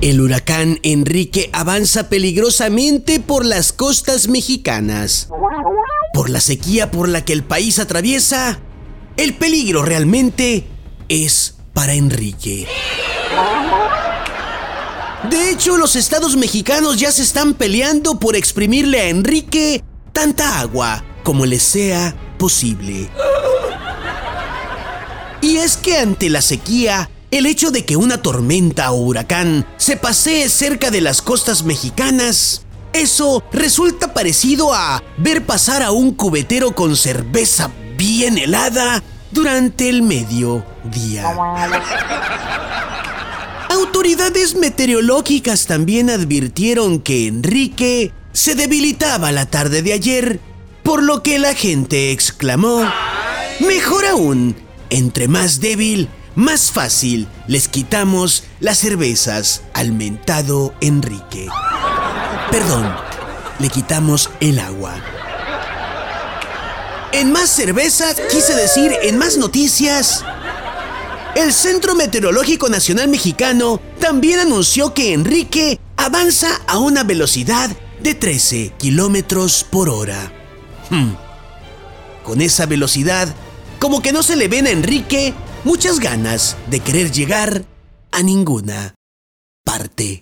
El huracán Enrique avanza peligrosamente por las costas mexicanas. Por la sequía por la que el país atraviesa, el peligro realmente es para Enrique. De hecho, los estados mexicanos ya se están peleando por exprimirle a Enrique tanta agua como le sea posible. Y es que ante la sequía, el hecho de que una tormenta o huracán se pasee cerca de las costas mexicanas, eso resulta parecido a ver pasar a un cubetero con cerveza bien helada durante el mediodía. Autoridades meteorológicas también advirtieron que Enrique se debilitaba la tarde de ayer, por lo que la gente exclamó, mejor aún, entre más débil, más fácil les quitamos las cervezas al mentado Enrique. Perdón, le quitamos el agua. En más cerveza, quise decir, en más noticias. El Centro Meteorológico Nacional Mexicano también anunció que Enrique avanza a una velocidad de 13 kilómetros por hora. Hmm. Con esa velocidad, como que no se le ven a Enrique muchas ganas de querer llegar a ninguna parte.